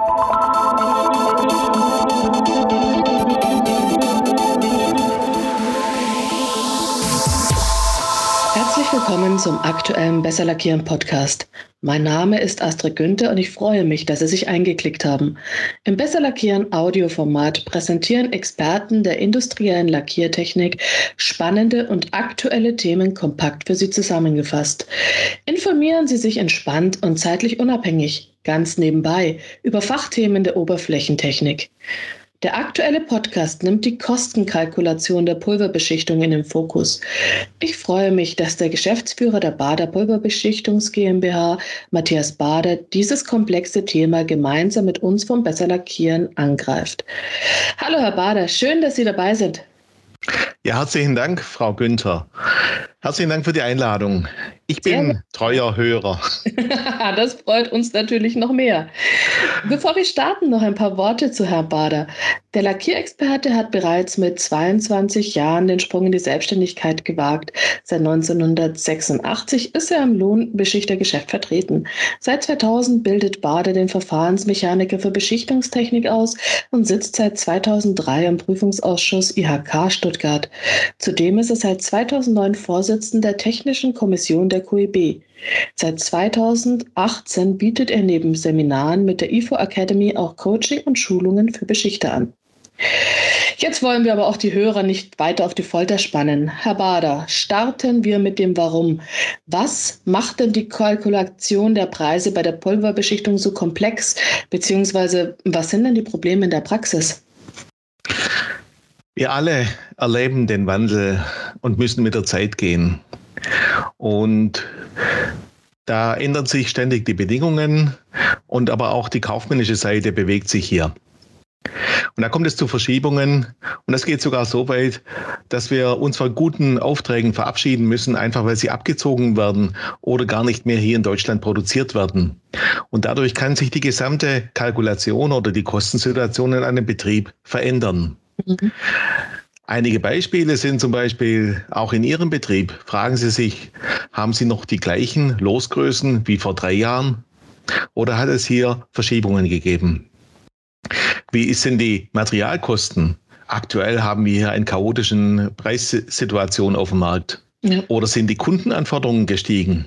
Bye. Zum aktuellen Besser Lackieren Podcast. Mein Name ist Astrid Günther und ich freue mich, dass Sie sich eingeklickt haben. Im Besser Lackieren Audioformat präsentieren Experten der industriellen Lackiertechnik spannende und aktuelle Themen kompakt für Sie zusammengefasst. Informieren Sie sich entspannt und zeitlich unabhängig, ganz nebenbei, über Fachthemen der Oberflächentechnik. Der aktuelle Podcast nimmt die Kostenkalkulation der Pulverbeschichtung in den Fokus. Ich freue mich, dass der Geschäftsführer der Bader Pulverbeschichtungs GmbH, Matthias Bader, dieses komplexe Thema gemeinsam mit uns vom Besser Lackieren angreift. Hallo, Herr Bader, schön, dass Sie dabei sind. Ja, herzlichen Dank, Frau Günther. Herzlichen Dank für die Einladung. Ich bin treuer Hörer. das freut uns natürlich noch mehr. Bevor wir starten, noch ein paar Worte zu Herrn Bader. Der Lackierexperte hat bereits mit 22 Jahren den Sprung in die Selbstständigkeit gewagt. Seit 1986 ist er im Lohnbeschichtergeschäft vertreten. Seit 2000 bildet Bader den Verfahrensmechaniker für Beschichtungstechnik aus und sitzt seit 2003 im Prüfungsausschuss IHK Stuttgart. Zudem ist er seit 2009 Vorsitzender der Technischen Kommission der QEB. Seit 2018 bietet er neben Seminaren mit der IFO Academy auch Coaching und Schulungen für Beschichter an. Jetzt wollen wir aber auch die Hörer nicht weiter auf die Folter spannen. Herr Bader, starten wir mit dem Warum. Was macht denn die Kalkulation der Preise bei der Pulverbeschichtung so komplex? Beziehungsweise was sind denn die Probleme in der Praxis? Wir alle erleben den Wandel und müssen mit der Zeit gehen. Und da ändern sich ständig die Bedingungen und aber auch die kaufmännische Seite bewegt sich hier. Und da kommt es zu Verschiebungen und das geht sogar so weit, dass wir uns von guten Aufträgen verabschieden müssen, einfach weil sie abgezogen werden oder gar nicht mehr hier in Deutschland produziert werden. Und dadurch kann sich die gesamte Kalkulation oder die Kostensituation in einem Betrieb verändern. Mhm. Einige Beispiele sind zum Beispiel auch in Ihrem Betrieb. Fragen Sie sich, haben Sie noch die gleichen Losgrößen wie vor drei Jahren? Oder hat es hier Verschiebungen gegeben? Wie sind die Materialkosten? Aktuell haben wir hier eine chaotischen Preissituation auf dem Markt. Ja. Oder sind die Kundenanforderungen gestiegen?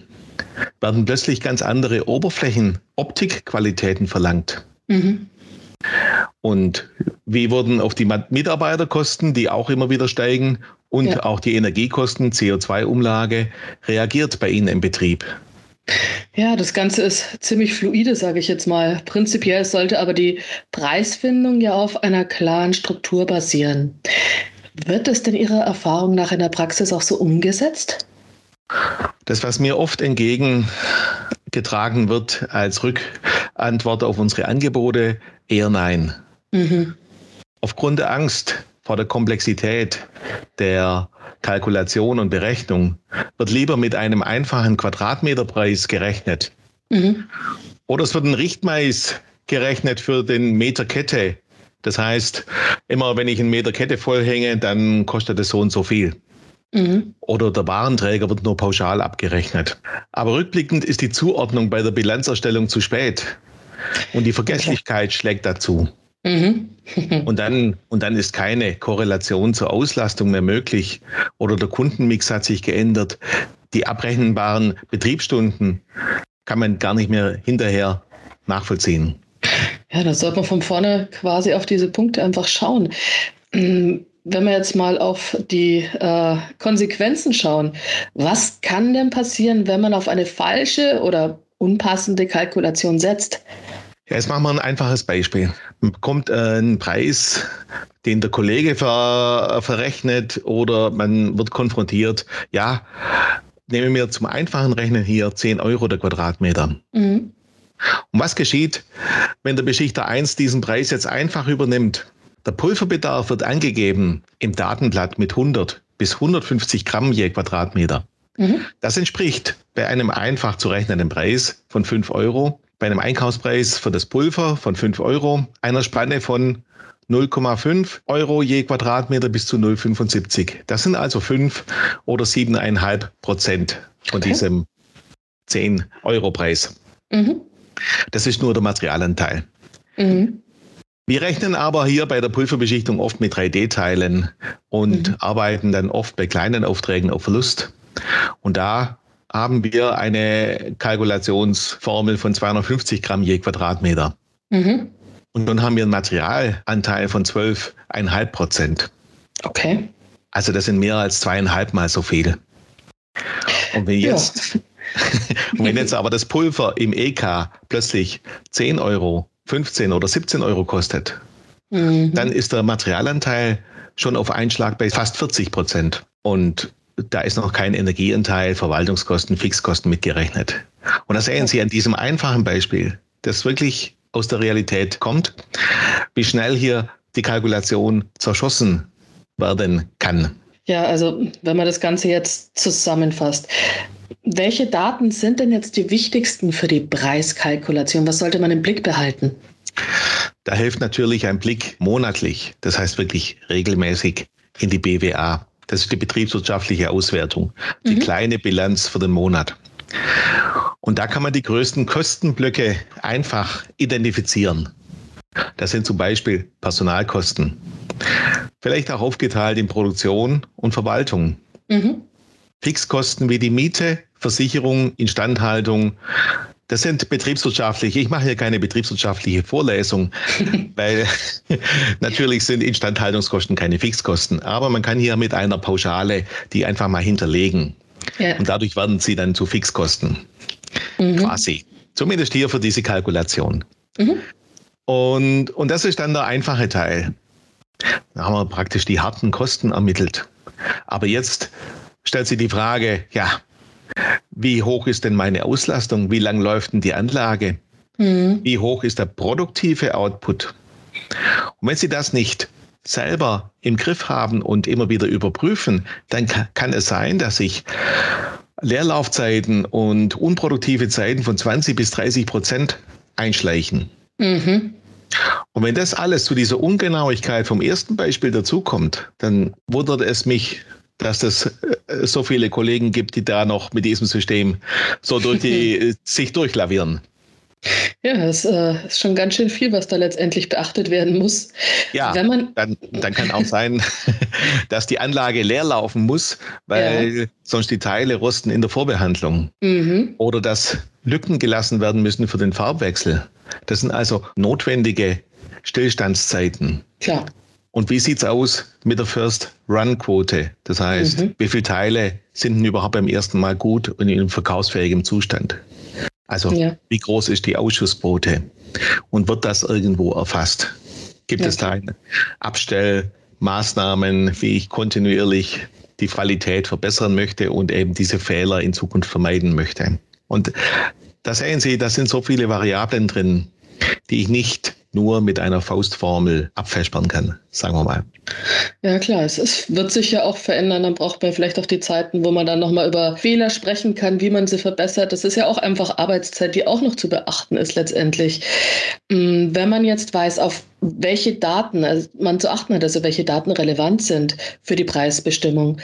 Werden plötzlich ganz andere Oberflächen, Optikqualitäten verlangt? Mhm. Und wie wurden auf die Mitarbeiterkosten, die auch immer wieder steigen, und ja. auch die Energiekosten, CO2-Umlage, reagiert bei Ihnen im Betrieb? Ja, das Ganze ist ziemlich fluide, sage ich jetzt mal. Prinzipiell sollte aber die Preisfindung ja auf einer klaren Struktur basieren. Wird es denn Ihrer Erfahrung nach in der Praxis auch so umgesetzt? Das, was mir oft entgegengetragen wird als Rückantwort auf unsere Angebote, eher nein. Mhm. Aufgrund der Angst vor der Komplexität der Kalkulation und Berechnung wird lieber mit einem einfachen Quadratmeterpreis gerechnet. Mhm. Oder es wird ein Richtmais gerechnet für den Meter Kette. Das heißt, immer wenn ich einen Meter Kette vollhänge, dann kostet es so und so viel. Mhm. Oder der Warenträger wird nur pauschal abgerechnet. Aber rückblickend ist die Zuordnung bei der Bilanzerstellung zu spät. Und die Vergesslichkeit okay. schlägt dazu. Mhm. und, dann, und dann ist keine Korrelation zur Auslastung mehr möglich oder der Kundenmix hat sich geändert. Die abrechenbaren Betriebsstunden kann man gar nicht mehr hinterher nachvollziehen. Ja, da sollte man von vorne quasi auf diese Punkte einfach schauen. Wenn wir jetzt mal auf die äh, Konsequenzen schauen, was kann denn passieren, wenn man auf eine falsche oder unpassende Kalkulation setzt? Ja, jetzt machen wir ein einfaches Beispiel. Man bekommt äh, einen Preis, den der Kollege ver, verrechnet oder man wird konfrontiert. Ja, nehmen wir zum einfachen Rechnen hier 10 Euro der Quadratmeter. Mhm. Und was geschieht, wenn der Beschichter 1 diesen Preis jetzt einfach übernimmt? Der Pulverbedarf wird angegeben im Datenblatt mit 100 bis 150 Gramm je Quadratmeter. Mhm. Das entspricht bei einem einfach zu rechnenden Preis von 5 Euro bei einem Einkaufspreis für das Pulver von 5 Euro einer Spanne von 0,5 Euro je Quadratmeter bis zu 0,75. Das sind also 5 oder 7,5 Prozent von okay. diesem 10 Euro Preis. Mhm. Das ist nur der Materialanteil. Mhm. Wir rechnen aber hier bei der Pulverbeschichtung oft mit 3D-Teilen und mhm. arbeiten dann oft bei kleinen Aufträgen auf Verlust. Und da haben wir eine Kalkulationsformel von 250 Gramm je Quadratmeter. Mhm. Und dann haben wir einen Materialanteil von 12,5 Prozent. Okay. Also das sind mehr als zweieinhalb Mal so viel. Und wenn jetzt, ja. wenn jetzt aber das Pulver im EK plötzlich 10 Euro, 15 oder 17 Euro kostet, mhm. dann ist der Materialanteil schon auf Einschlag bei fast 40 Prozent. Und da ist noch kein Energieanteil, Verwaltungskosten, Fixkosten mitgerechnet. Und das sehen Sie an diesem einfachen Beispiel, das wirklich aus der Realität kommt, wie schnell hier die Kalkulation zerschossen werden kann. Ja, also wenn man das Ganze jetzt zusammenfasst, welche Daten sind denn jetzt die wichtigsten für die Preiskalkulation? Was sollte man im Blick behalten? Da hilft natürlich ein Blick monatlich, das heißt wirklich regelmäßig in die BWA. Das ist die betriebswirtschaftliche Auswertung, die mhm. kleine Bilanz für den Monat. Und da kann man die größten Kostenblöcke einfach identifizieren. Das sind zum Beispiel Personalkosten. Vielleicht auch aufgeteilt in Produktion und Verwaltung. Mhm. Fixkosten wie die Miete, Versicherung, Instandhaltung, das sind betriebswirtschaftliche. Ich mache hier keine betriebswirtschaftliche Vorlesung, weil natürlich sind Instandhaltungskosten keine Fixkosten. Aber man kann hier mit einer Pauschale die einfach mal hinterlegen. Ja. Und dadurch werden sie dann zu Fixkosten. Mhm. Quasi. Zumindest hier für diese Kalkulation. Mhm. Und, und das ist dann der einfache Teil. Da haben wir praktisch die harten Kosten ermittelt. Aber jetzt stellt sich die Frage, ja, wie hoch ist denn meine Auslastung? Wie lang läuft denn die Anlage? Mhm. Wie hoch ist der produktive Output? Und wenn Sie das nicht selber im Griff haben und immer wieder überprüfen, dann kann es sein, dass sich Leerlaufzeiten und unproduktive Zeiten von 20 bis 30 Prozent einschleichen. Mhm. Und wenn das alles zu dieser Ungenauigkeit vom ersten Beispiel dazukommt, dann wundert es mich, dass es äh, so viele Kollegen gibt, die da noch mit diesem System so durch die, sich durchlavieren. Ja, es äh, ist schon ganz schön viel, was da letztendlich beachtet werden muss. Ja, Wenn man dann, dann kann auch sein, dass die Anlage leer laufen muss, weil ja. sonst die Teile rosten in der Vorbehandlung. Mhm. Oder dass Lücken gelassen werden müssen für den Farbwechsel. Das sind also notwendige Stillstandszeiten. Klar. Und wie sieht es aus mit der First-Run-Quote? Das heißt, mhm. wie viele Teile sind denn überhaupt beim ersten Mal gut und in verkaufsfähigem Zustand? Also ja. wie groß ist die Ausschussquote? Und wird das irgendwo erfasst? Gibt ja. es da Abstellmaßnahmen, wie ich kontinuierlich die Qualität verbessern möchte und eben diese Fehler in Zukunft vermeiden möchte? Und da sehen Sie, da sind so viele Variablen drin, die ich nicht nur mit einer Faustformel abfespern kann, sagen wir mal. Ja klar, es ist, wird sich ja auch verändern. Dann braucht man vielleicht auch die Zeiten, wo man dann nochmal über Fehler sprechen kann, wie man sie verbessert. Das ist ja auch einfach Arbeitszeit, die auch noch zu beachten ist letztendlich. Mm, wenn man jetzt weiß, auf welche Daten also man zu achten hat, also welche Daten relevant sind für die Preisbestimmung,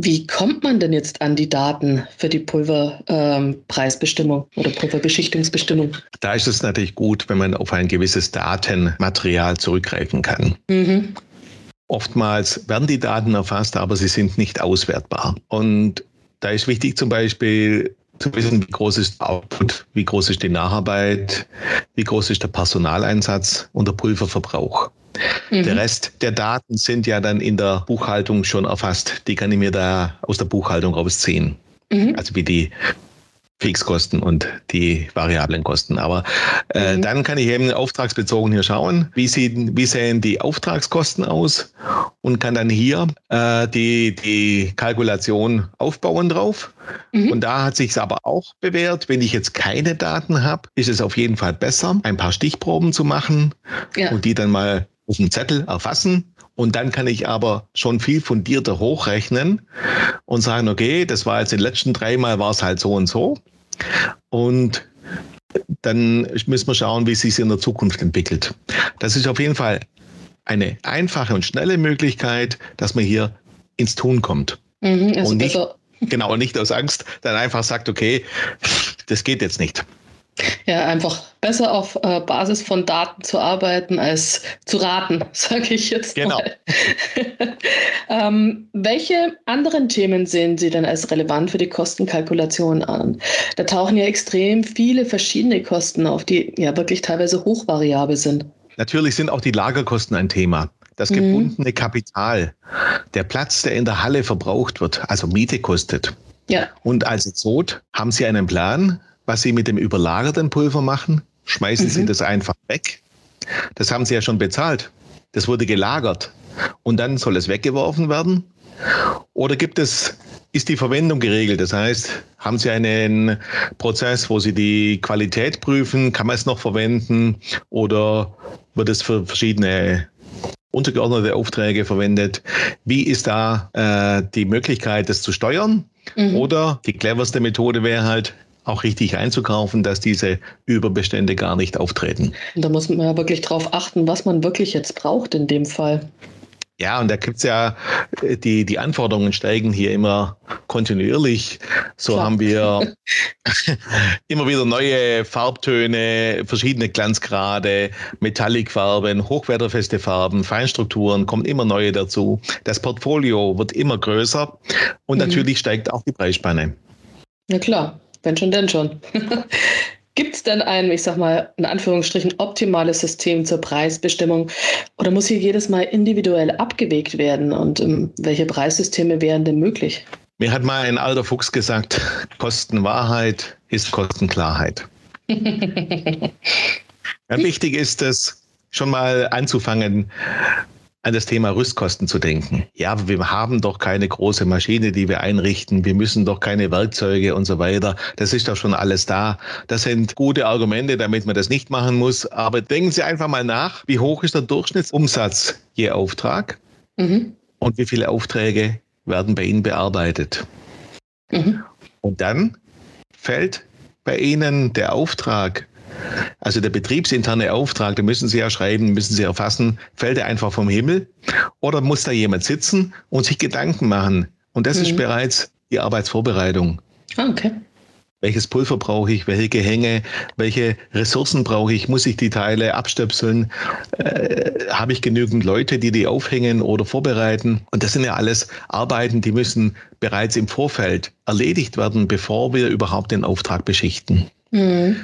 wie kommt man denn jetzt an die Daten für die Pulverpreisbestimmung ähm, oder Pulverbeschichtungsbestimmung? Da ist es natürlich gut, wenn man auf ein gewisses Datenmaterial zurückgreifen kann. Mhm. Oftmals werden die Daten erfasst, aber sie sind nicht auswertbar. Und da ist wichtig zum Beispiel zu wissen, wie groß ist der Output, wie groß ist die Nacharbeit, wie groß ist der Personaleinsatz und der Pulververbrauch. Mhm. Der Rest der Daten sind ja dann in der Buchhaltung schon erfasst. Die kann ich mir da aus der Buchhaltung rausziehen. Mhm. Also wie die Fixkosten und die variablen Kosten. Aber äh, mhm. dann kann ich eben auftragsbezogen hier schauen, wie, sieht, wie sehen die Auftragskosten aus und kann dann hier äh, die, die Kalkulation aufbauen drauf. Mhm. Und da hat sich es aber auch bewährt, wenn ich jetzt keine Daten habe, ist es auf jeden Fall besser, ein paar Stichproben zu machen ja. und die dann mal auf dem Zettel erfassen. Und dann kann ich aber schon viel fundierter hochrechnen und sagen, okay, das war jetzt in den letzten dreimal war es halt so und so. Und dann müssen wir schauen, wie es sich in der Zukunft entwickelt. Das ist auf jeden Fall eine einfache und schnelle Möglichkeit, dass man hier ins Tun kommt. Mhm, also und nicht, genau, nicht aus Angst, dann einfach sagt, okay, das geht jetzt nicht. Ja, einfach besser auf äh, Basis von Daten zu arbeiten als zu raten, sage ich jetzt genau. mal. ähm, welche anderen Themen sehen Sie denn als relevant für die Kostenkalkulation an? Da tauchen ja extrem viele verschiedene Kosten auf, die ja wirklich teilweise hochvariabel sind. Natürlich sind auch die Lagerkosten ein Thema. Das mhm. gebundene mhm. Kapital, der Platz, der in der Halle verbraucht wird, also Miete kostet. Ja. Und als Exot haben Sie einen Plan, was Sie mit dem überlagerten Pulver machen? Schmeißen mhm. Sie das einfach weg? Das haben Sie ja schon bezahlt. Das wurde gelagert. Und dann soll es weggeworfen werden? Oder gibt es, ist die Verwendung geregelt? Das heißt, haben Sie einen Prozess, wo Sie die Qualität prüfen? Kann man es noch verwenden? Oder wird es für verschiedene untergeordnete Aufträge verwendet? Wie ist da äh, die Möglichkeit, das zu steuern? Mhm. Oder die cleverste Methode wäre halt, auch richtig einzukaufen, dass diese Überbestände gar nicht auftreten. Und da muss man ja wirklich drauf achten, was man wirklich jetzt braucht in dem Fall. Ja, und da gibt es ja, äh, die, die Anforderungen steigen hier immer kontinuierlich. So Klar. haben wir immer wieder neue Farbtöne, verschiedene Glanzgrade, Metallicfarben, hochwerterfeste Farben, Feinstrukturen, kommen immer neue dazu. Das Portfolio wird immer größer und mhm. natürlich steigt auch die Preisspanne. Ja klar, wenn schon, denn schon. Gibt es denn ein, ich sag mal, in Anführungsstrichen optimales System zur Preisbestimmung oder muss hier jedes Mal individuell abgewegt werden und um, welche Preissysteme wären denn möglich? Mir hat mal ein alter Fuchs gesagt, Kostenwahrheit ist Kostenklarheit. Wichtig ist es, schon mal anzufangen, an das Thema Rüstkosten zu denken. Ja, wir haben doch keine große Maschine, die wir einrichten. Wir müssen doch keine Werkzeuge und so weiter. Das ist doch schon alles da. Das sind gute Argumente, damit man das nicht machen muss. Aber denken Sie einfach mal nach, wie hoch ist der Durchschnittsumsatz je Auftrag? Mhm. Und wie viele Aufträge werden bei Ihnen bearbeitet? Mhm. Und dann fällt bei Ihnen der Auftrag also der betriebsinterne Auftrag, den müssen Sie ja schreiben, müssen Sie erfassen, fällt er einfach vom Himmel oder muss da jemand sitzen und sich Gedanken machen? Und das mhm. ist bereits die Arbeitsvorbereitung. Ah, okay. Welches Pulver brauche ich? Welche Gehänge? Welche Ressourcen brauche ich? Muss ich die Teile abstöpseln? Äh, Habe ich genügend Leute, die die aufhängen oder vorbereiten? Und das sind ja alles Arbeiten, die müssen bereits im Vorfeld erledigt werden, bevor wir überhaupt den Auftrag beschichten. Mhm.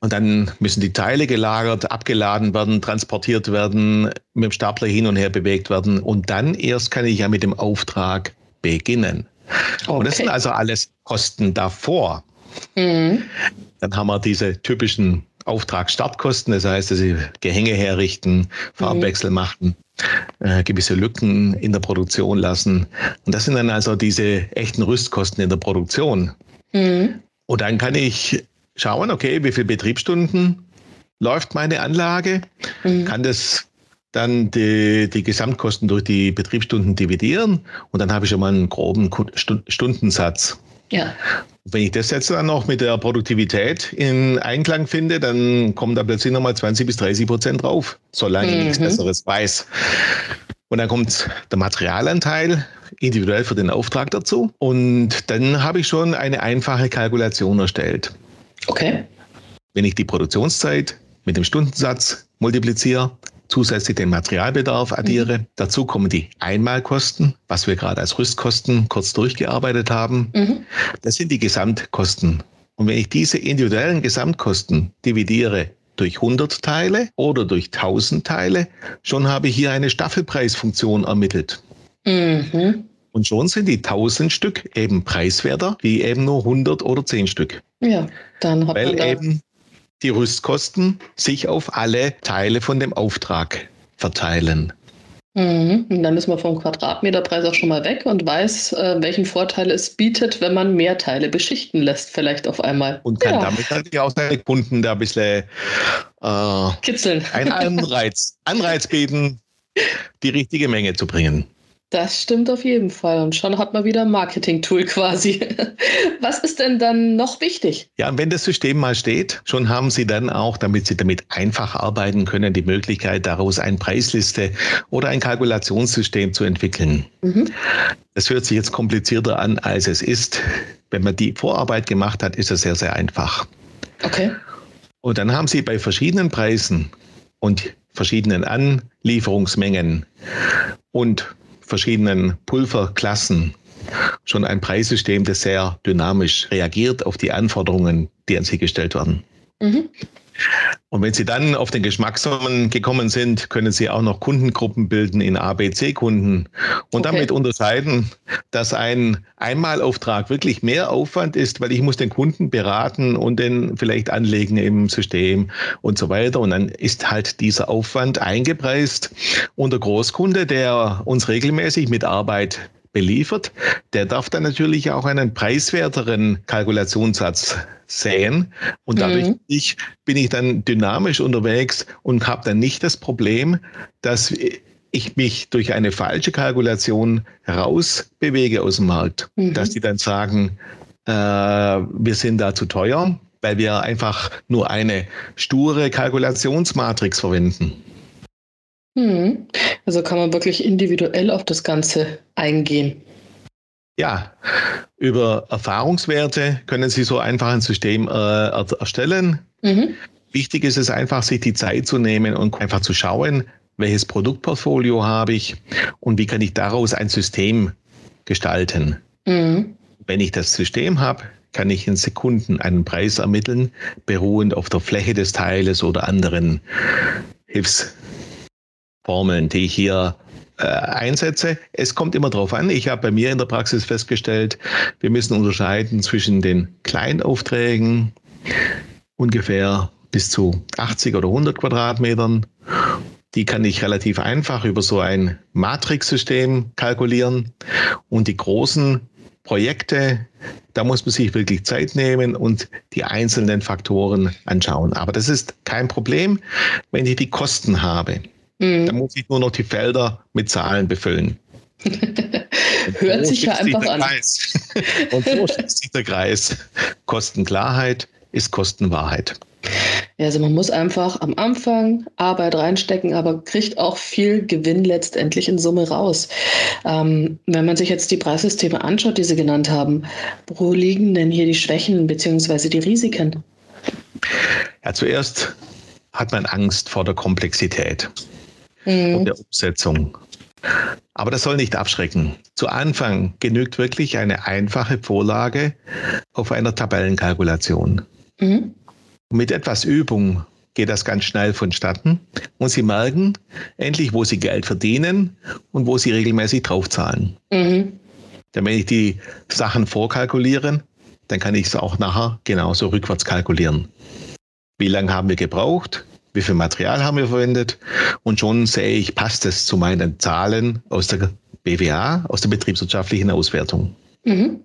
Und dann müssen die Teile gelagert, abgeladen werden, transportiert werden, mit dem Stapler hin und her bewegt werden. Und dann erst kann ich ja mit dem Auftrag beginnen. Okay. Und das sind also alles Kosten davor. Mhm. Dann haben wir diese typischen Auftragsstartkosten, das heißt, dass sie Gehänge herrichten, Farbwechsel mhm. machen, äh, gewisse Lücken in der Produktion lassen. Und das sind dann also diese echten Rüstkosten in der Produktion. Mhm. Und dann kann ich schauen, okay, wie viele Betriebsstunden läuft meine Anlage, mhm. kann das dann die, die Gesamtkosten durch die Betriebsstunden dividieren und dann habe ich schon mal einen groben Stundensatz. Ja. Wenn ich das jetzt dann noch mit der Produktivität in Einklang finde, dann kommen da plötzlich nochmal 20 bis 30 Prozent drauf, solange mhm. ich nichts Besseres weiß. Und dann kommt der Materialanteil individuell für den Auftrag dazu. Und dann habe ich schon eine einfache Kalkulation erstellt. Okay. Wenn ich die Produktionszeit mit dem Stundensatz multipliziere, zusätzlich den Materialbedarf addiere, mhm. dazu kommen die Einmalkosten, was wir gerade als Rüstkosten kurz durchgearbeitet haben. Mhm. Das sind die Gesamtkosten. Und wenn ich diese individuellen Gesamtkosten dividiere durch 100 Teile oder durch 1000 Teile, schon habe ich hier eine Staffelpreisfunktion ermittelt. Mhm. Und schon sind die 1000 Stück eben preiswerter wie eben nur 100 oder 10 Stück. Ja, dann hat Weil man da eben die Rüstkosten sich auf alle Teile von dem Auftrag verteilen. Mhm. Und dann ist man vom Quadratmeterpreis auch schon mal weg und weiß, äh, welchen Vorteil es bietet, wenn man mehr Teile beschichten lässt, vielleicht auf einmal. Und kann ja. damit natürlich auch seine Kunden da ein bisschen äh, kitzeln. Einen Anreiz, Anreiz bieten, die richtige Menge zu bringen. Das stimmt auf jeden Fall. Und schon hat man wieder ein Marketing-Tool quasi. Was ist denn dann noch wichtig? Ja, wenn das System mal steht, schon haben Sie dann auch, damit Sie damit einfach arbeiten können, die Möglichkeit, daraus eine Preisliste oder ein Kalkulationssystem zu entwickeln. Mhm. Das hört sich jetzt komplizierter an, als es ist. Wenn man die Vorarbeit gemacht hat, ist es sehr, sehr einfach. Okay. Und dann haben Sie bei verschiedenen Preisen und verschiedenen Anlieferungsmengen und verschiedenen Pulverklassen schon ein Preissystem, das sehr dynamisch reagiert auf die Anforderungen, die an Sie gestellt werden. Mhm. Und wenn Sie dann auf den Geschmacksnormen gekommen sind, können Sie auch noch Kundengruppen bilden in ABC-Kunden und okay. damit unterscheiden, dass ein Einmalauftrag wirklich mehr Aufwand ist, weil ich muss den Kunden beraten und den vielleicht anlegen im System und so weiter. Und dann ist halt dieser Aufwand eingepreist. Und der Großkunde, der uns regelmäßig mit Arbeit beliefert, der darf dann natürlich auch einen preiswerteren Kalkulationssatz sehen. Und dadurch mhm. ich, bin ich dann dynamisch unterwegs und habe dann nicht das Problem, dass ich mich durch eine falsche Kalkulation rausbewege aus dem Markt. Mhm. Dass die dann sagen, äh, wir sind da zu teuer, weil wir einfach nur eine sture Kalkulationsmatrix verwenden. Hm. Also kann man wirklich individuell auf das Ganze eingehen. Ja, über Erfahrungswerte können Sie so einfach ein System äh, erstellen. Mhm. Wichtig ist es einfach, sich die Zeit zu nehmen und einfach zu schauen, welches Produktportfolio habe ich und wie kann ich daraus ein System gestalten. Mhm. Wenn ich das System habe, kann ich in Sekunden einen Preis ermitteln, beruhend auf der Fläche des Teiles oder anderen Hilfs Formeln, die ich hier äh, einsetze. Es kommt immer darauf an. Ich habe bei mir in der Praxis festgestellt, wir müssen unterscheiden zwischen den Kleinaufträgen, ungefähr bis zu 80 oder 100 Quadratmetern. Die kann ich relativ einfach über so ein Matrixsystem kalkulieren. Und die großen Projekte, da muss man sich wirklich Zeit nehmen und die einzelnen Faktoren anschauen. Aber das ist kein Problem, wenn ich die Kosten habe. Mhm. Da muss ich nur noch die Felder mit Zahlen befüllen. Hört sich ja einfach an. Kreis. Und so schließt sich der Kreis. Kostenklarheit ist Kostenwahrheit. Ja, also man muss einfach am Anfang Arbeit reinstecken, aber kriegt auch viel Gewinn letztendlich in Summe raus. Ähm, wenn man sich jetzt die Preissysteme anschaut, die Sie genannt haben, wo liegen denn hier die Schwächen bzw. die Risiken? Ja, zuerst hat man Angst vor der Komplexität mhm. und der Umsetzung. Aber das soll nicht abschrecken. Zu Anfang genügt wirklich eine einfache Vorlage auf einer Tabellenkalkulation. Mhm. Mit etwas Übung geht das ganz schnell vonstatten und Sie merken endlich, wo Sie Geld verdienen und wo Sie regelmäßig draufzahlen. Mhm. Denn wenn ich die Sachen vorkalkuliere, dann kann ich es auch nachher genauso rückwärts kalkulieren. Wie lange haben wir gebraucht? Wie viel Material haben wir verwendet und schon sehe ich, passt es zu meinen Zahlen aus der BWA, aus der betriebswirtschaftlichen Auswertung. Mhm.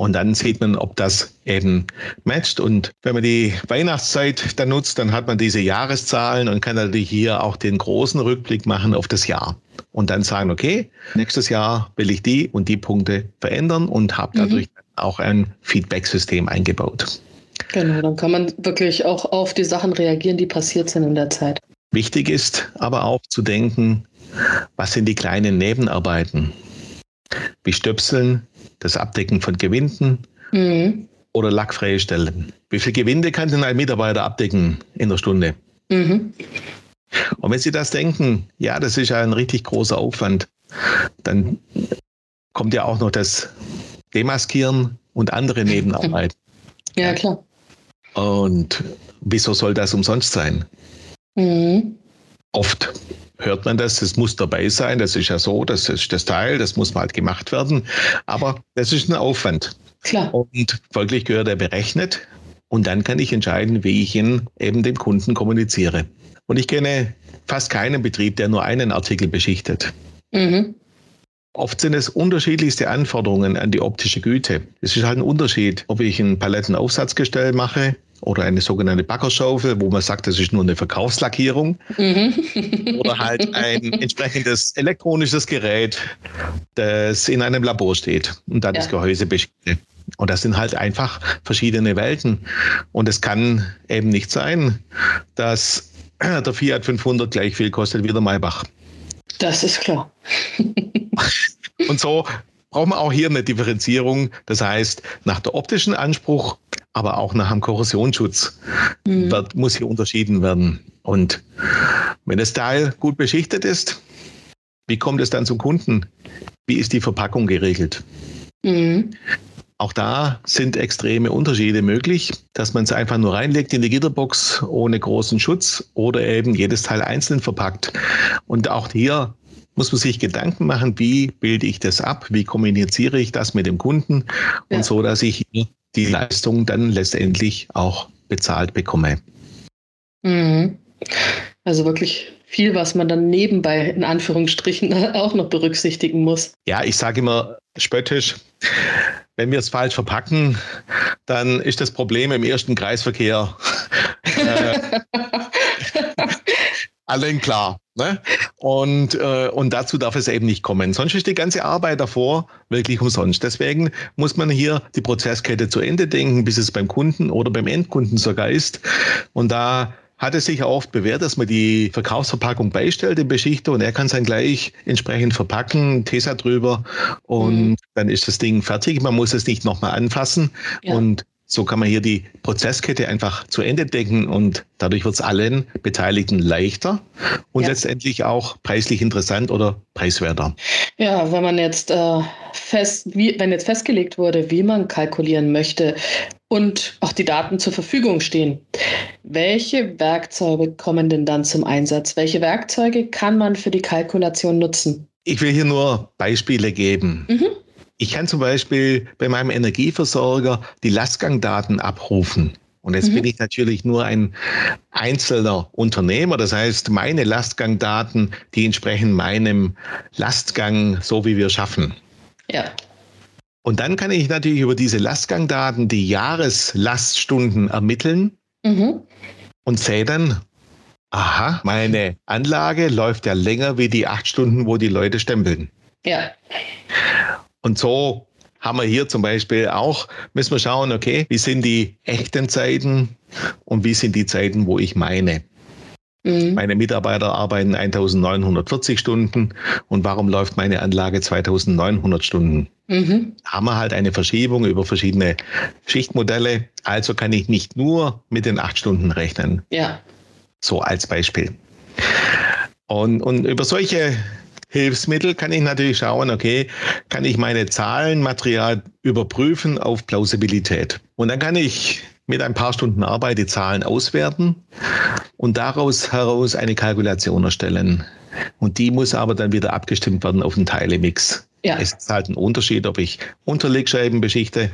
Und dann sieht man, ob das eben matcht. Und wenn man die Weihnachtszeit dann nutzt, dann hat man diese Jahreszahlen und kann natürlich hier auch den großen Rückblick machen auf das Jahr. Und dann sagen, okay, nächstes Jahr will ich die und die Punkte verändern und habe dadurch mhm. auch ein Feedback-System eingebaut. Genau, dann kann man wirklich auch auf die Sachen reagieren, die passiert sind in der Zeit. Wichtig ist aber auch zu denken, was sind die kleinen Nebenarbeiten? Wie Stöpseln, das Abdecken von Gewinden mhm. oder lackfreie Stellen. Wie viel Gewinde kann denn ein Mitarbeiter abdecken in der Stunde? Mhm. Und wenn Sie das denken, ja, das ist ja ein richtig großer Aufwand, dann kommt ja auch noch das Demaskieren und andere Nebenarbeiten. Ja, klar. Und wieso soll das umsonst sein? Mhm. Oft hört man das, das muss dabei sein, das ist ja so, das ist das Teil, das muss mal halt gemacht werden. Aber das ist ein Aufwand. Klar. Und folglich gehört er berechnet. Und dann kann ich entscheiden, wie ich ihn eben dem Kunden kommuniziere. Und ich kenne fast keinen Betrieb, der nur einen Artikel beschichtet. Mhm. Oft sind es unterschiedlichste Anforderungen an die optische Güte. Es ist halt ein Unterschied, ob ich ein Palettenaufsatzgestell mache oder eine sogenannte Backerschaufel, wo man sagt, das ist nur eine Verkaufslackierung. Mhm. oder halt ein entsprechendes elektronisches Gerät, das in einem Labor steht und dann ja. das Gehäuse beschriftet. Und das sind halt einfach verschiedene Welten. Und es kann eben nicht sein, dass der Fiat 500 gleich viel kostet wie der Maybach. Das ist klar. und so braucht man auch hier eine Differenzierung. Das heißt, nach der optischen Anspruch aber auch nach dem Korrosionsschutz mhm. wird, muss hier unterschieden werden. Und wenn das Teil gut beschichtet ist, wie kommt es dann zum Kunden? Wie ist die Verpackung geregelt? Mhm. Auch da sind extreme Unterschiede möglich, dass man es einfach nur reinlegt in die Gitterbox ohne großen Schutz oder eben jedes Teil einzeln verpackt. Und auch hier muss man sich Gedanken machen, wie bilde ich das ab, wie kommuniziere ich das mit dem Kunden ja. und so, dass ich die Leistung dann letztendlich auch bezahlt bekomme. Mhm. Also wirklich viel, was man dann nebenbei in Anführungsstrichen auch noch berücksichtigen muss. Ja, ich sage immer spöttisch, wenn wir es falsch verpacken, dann ist das Problem im ersten Kreisverkehr äh, allen klar. Ne? Und, äh, und dazu darf es eben nicht kommen. Sonst ist die ganze Arbeit davor wirklich umsonst. Deswegen muss man hier die Prozesskette zu Ende denken, bis es beim Kunden oder beim Endkunden sogar ist. Und da hat es sich oft bewährt, dass man die Verkaufsverpackung beistellt, dem Beschichter, und er kann es dann gleich entsprechend verpacken, Tesa drüber und mhm. dann ist das Ding fertig. Man muss es nicht nochmal anfassen ja. und so kann man hier die Prozesskette einfach zu Ende denken und dadurch wird es allen Beteiligten leichter und ja. letztendlich auch preislich interessant oder preiswerter. Ja, wenn man jetzt äh, fest, wie, wenn jetzt festgelegt wurde, wie man kalkulieren möchte und auch die Daten zur Verfügung stehen, welche Werkzeuge kommen denn dann zum Einsatz? Welche Werkzeuge kann man für die Kalkulation nutzen? Ich will hier nur Beispiele geben. Mhm. Ich kann zum Beispiel bei meinem Energieversorger die Lastgangdaten abrufen. Und jetzt mhm. bin ich natürlich nur ein einzelner Unternehmer. Das heißt, meine Lastgangdaten, die entsprechen meinem Lastgang, so wie wir schaffen. Ja. Und dann kann ich natürlich über diese Lastgangdaten die Jahreslaststunden ermitteln mhm. und sehe dann, aha, meine Anlage läuft ja länger wie die acht Stunden, wo die Leute stempeln. Ja. Und so haben wir hier zum Beispiel auch, müssen wir schauen, okay, wie sind die echten Zeiten und wie sind die Zeiten, wo ich meine. Mhm. Meine Mitarbeiter arbeiten 1940 Stunden und warum läuft meine Anlage 2900 Stunden? Mhm. Haben wir halt eine Verschiebung über verschiedene Schichtmodelle. Also kann ich nicht nur mit den acht Stunden rechnen. Ja. So als Beispiel. Und, und über solche Hilfsmittel kann ich natürlich schauen, okay, kann ich meine Zahlenmaterial überprüfen auf Plausibilität. Und dann kann ich mit ein paar Stunden Arbeit die Zahlen auswerten und daraus heraus eine Kalkulation erstellen. Und die muss aber dann wieder abgestimmt werden auf den Teilemix. Ja. Es ist halt ein Unterschied, ob ich Unterlegscheiben beschichte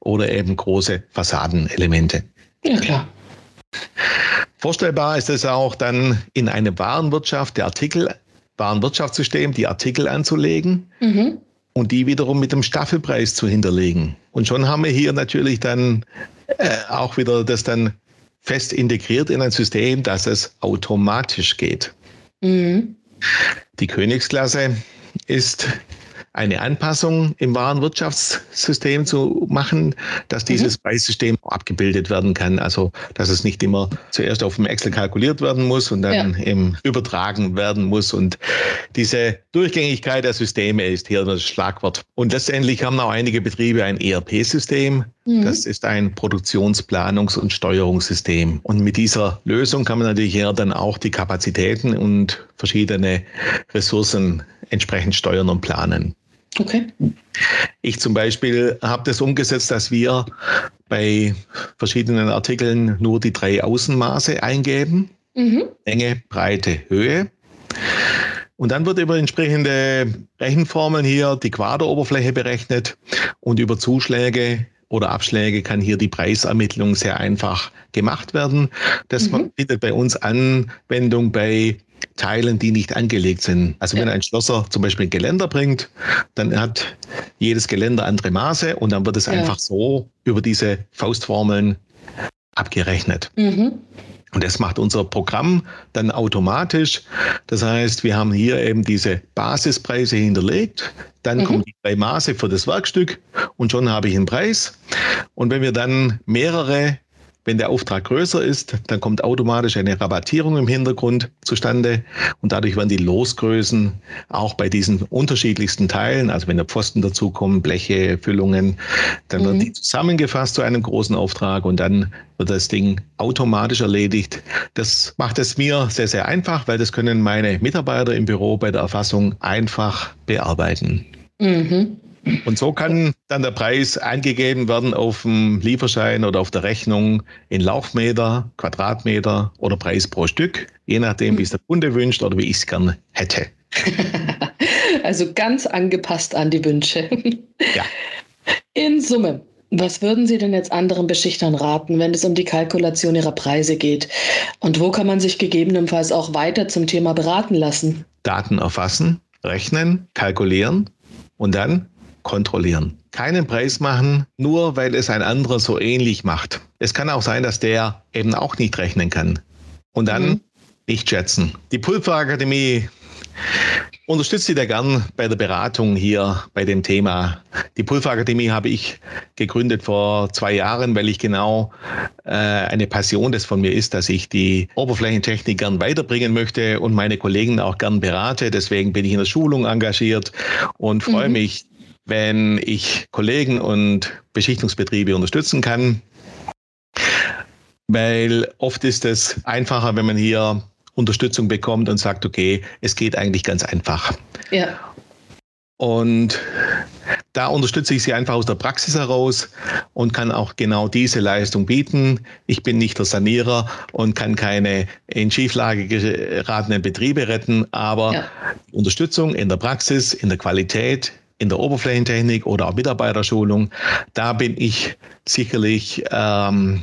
oder eben große Fassadenelemente. Ja, klar. Vorstellbar ist es auch dann in eine Warenwirtschaft der Artikel Warenwirtschaftssystem die Artikel anzulegen mhm. und die wiederum mit dem Staffelpreis zu hinterlegen. Und schon haben wir hier natürlich dann äh, auch wieder das dann fest integriert in ein System, dass es automatisch geht. Mhm. Die Königsklasse ist eine Anpassung im Warenwirtschaftssystem zu machen, dass mhm. dieses mhm. Preissystem abgebildet werden kann. Also, dass es nicht immer zuerst auf dem Excel kalkuliert werden muss und dann ja. eben übertragen werden muss. Und diese Durchgängigkeit der Systeme ist hier das Schlagwort. Und letztendlich haben auch einige Betriebe ein ERP-System. Mhm. Das ist ein Produktionsplanungs- und Steuerungssystem. Und mit dieser Lösung kann man natürlich hier dann auch die Kapazitäten und verschiedene Ressourcen entsprechend steuern und planen. Okay. Ich zum Beispiel habe das umgesetzt, dass wir bei verschiedenen Artikeln nur die drei Außenmaße eingeben. Mhm. Länge, Breite, Höhe. Und dann wird über entsprechende Rechenformeln hier die Quaderoberfläche berechnet und über Zuschläge oder Abschläge kann hier die Preisermittlung sehr einfach gemacht werden. Das mhm. findet bei uns Anwendung bei Teilen, die nicht angelegt sind. Also wenn ein Schlosser zum Beispiel ein Geländer bringt, dann hat jedes Geländer andere Maße und dann wird es ja. einfach so über diese Faustformeln abgerechnet. Mhm. Und das macht unser Programm dann automatisch. Das heißt, wir haben hier eben diese Basispreise hinterlegt. Dann mhm. kommen die drei Maße für das Werkstück und schon habe ich einen Preis. Und wenn wir dann mehrere Wenn der Auftrag größer ist, dann kommt automatisch eine Rabattierung im Hintergrund zustande und dadurch werden die Losgrößen auch bei diesen unterschiedlichsten Teilen, also wenn da Pfosten dazukommen, Bleche, Füllungen, dann mhm. werden die zusammengefasst zu einem großen Auftrag und dann wird das Ding automatisch erledigt. Das macht es mir sehr, sehr einfach, weil das können meine Mitarbeiter im Büro bei der Erfassung einfach bearbeiten. Mhm. Und so kann dann der Preis eingegeben werden auf dem Lieferschein oder auf der Rechnung in Laufmeter, Quadratmeter oder Preis pro Stück, je nachdem, wie es der Kunde wünscht oder wie ich es gern hätte. Also ganz angepasst an die Wünsche. Ja. In Summe, was würden Sie denn jetzt anderen Beschichtern raten, wenn es um die Kalkulation ihrer Preise geht? Und wo kann man sich gegebenenfalls auch weiter zum Thema beraten lassen? Daten erfassen, rechnen, kalkulieren und dann kontrollieren. Keinen Preis machen, nur weil es ein anderer so ähnlich macht. Es kann auch sein, dass der eben auch nicht rechnen kann. Und dann mhm. nicht schätzen. Die Pulverakademie unterstützt Sie da gern bei der Beratung hier bei dem Thema. Die Pulverakademie habe ich gegründet vor zwei Jahren, weil ich genau äh, eine Passion das von mir ist, dass ich die Oberflächentechnik gern weiterbringen möchte und meine Kollegen auch gern berate. Deswegen bin ich in der Schulung engagiert und freue mhm. mich, wenn ich Kollegen und Beschichtungsbetriebe unterstützen kann, weil oft ist es einfacher, wenn man hier Unterstützung bekommt und sagt, okay, es geht eigentlich ganz einfach. Ja. Und da unterstütze ich sie einfach aus der Praxis heraus und kann auch genau diese Leistung bieten. Ich bin nicht der Sanierer und kann keine in Schieflage geratenen Betriebe retten, aber ja. Unterstützung in der Praxis, in der Qualität, in der Oberflächentechnik oder auch Mitarbeiterschulung, da bin ich sicherlich, ähm,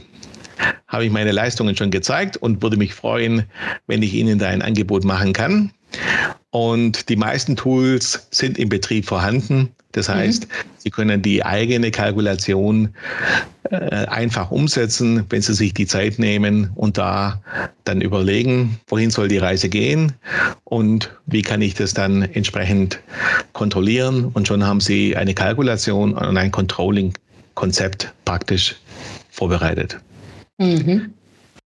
habe ich meine Leistungen schon gezeigt und würde mich freuen, wenn ich Ihnen da ein Angebot machen kann. Und die meisten Tools sind im Betrieb vorhanden. Das mhm. heißt, mhm. Sie können die eigene Kalkulation äh, einfach umsetzen, wenn Sie sich die Zeit nehmen und da dann überlegen, wohin soll die Reise gehen und wie kann ich das dann entsprechend kontrollieren. Und schon haben Sie eine Kalkulation und ein Controlling-Konzept praktisch vorbereitet. Mhm.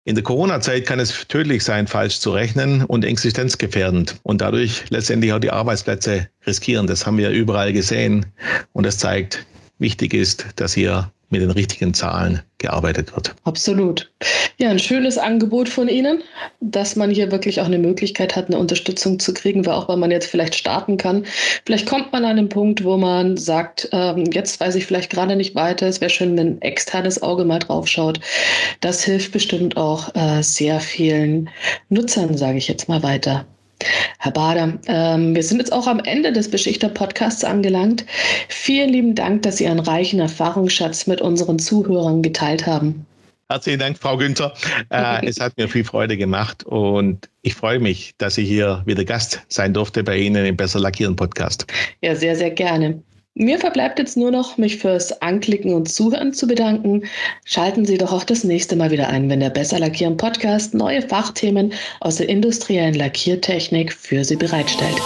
In der Corona-Zeit kann es tödlich sein, falsch zu rechnen und existenzgefährdend und dadurch letztendlich auch die Arbeitsplätze riskieren. Das haben wir überall gesehen und das zeigt, wichtig ist, dass hier mit den richtigen Zahlen gearbeitet wird. Absolut. Ja, ein schönes Angebot von Ihnen, dass man hier wirklich auch eine Möglichkeit hat, eine Unterstützung zu kriegen, weil auch wenn man jetzt vielleicht starten kann, vielleicht kommt man an einen Punkt, wo man sagt, ähm, jetzt weiß ich vielleicht gerade nicht weiter, es wäre schön, wenn ein externes Auge mal drauf schaut. Das hilft bestimmt auch äh, sehr vielen Nutzern, sage ich jetzt mal weiter. Herr Bader, ähm, wir sind jetzt auch am Ende des Beschichter-Podcasts angelangt. Vielen lieben Dank, dass Sie einen reichen Erfahrungsschatz mit unseren Zuhörern geteilt haben. Herzlichen Dank, Frau Günther. Äh, es hat mir viel Freude gemacht und ich freue mich, dass ich hier wieder Gast sein durfte bei Ihnen im Besser Lackieren Podcast. Ja, sehr, sehr gerne. Mir verbleibt jetzt nur noch, mich fürs Anklicken und Zuhören zu bedanken. Schalten Sie doch auch das nächste Mal wieder ein, wenn der Besser Lackieren Podcast neue Fachthemen aus der industriellen Lackiertechnik für Sie bereitstellt.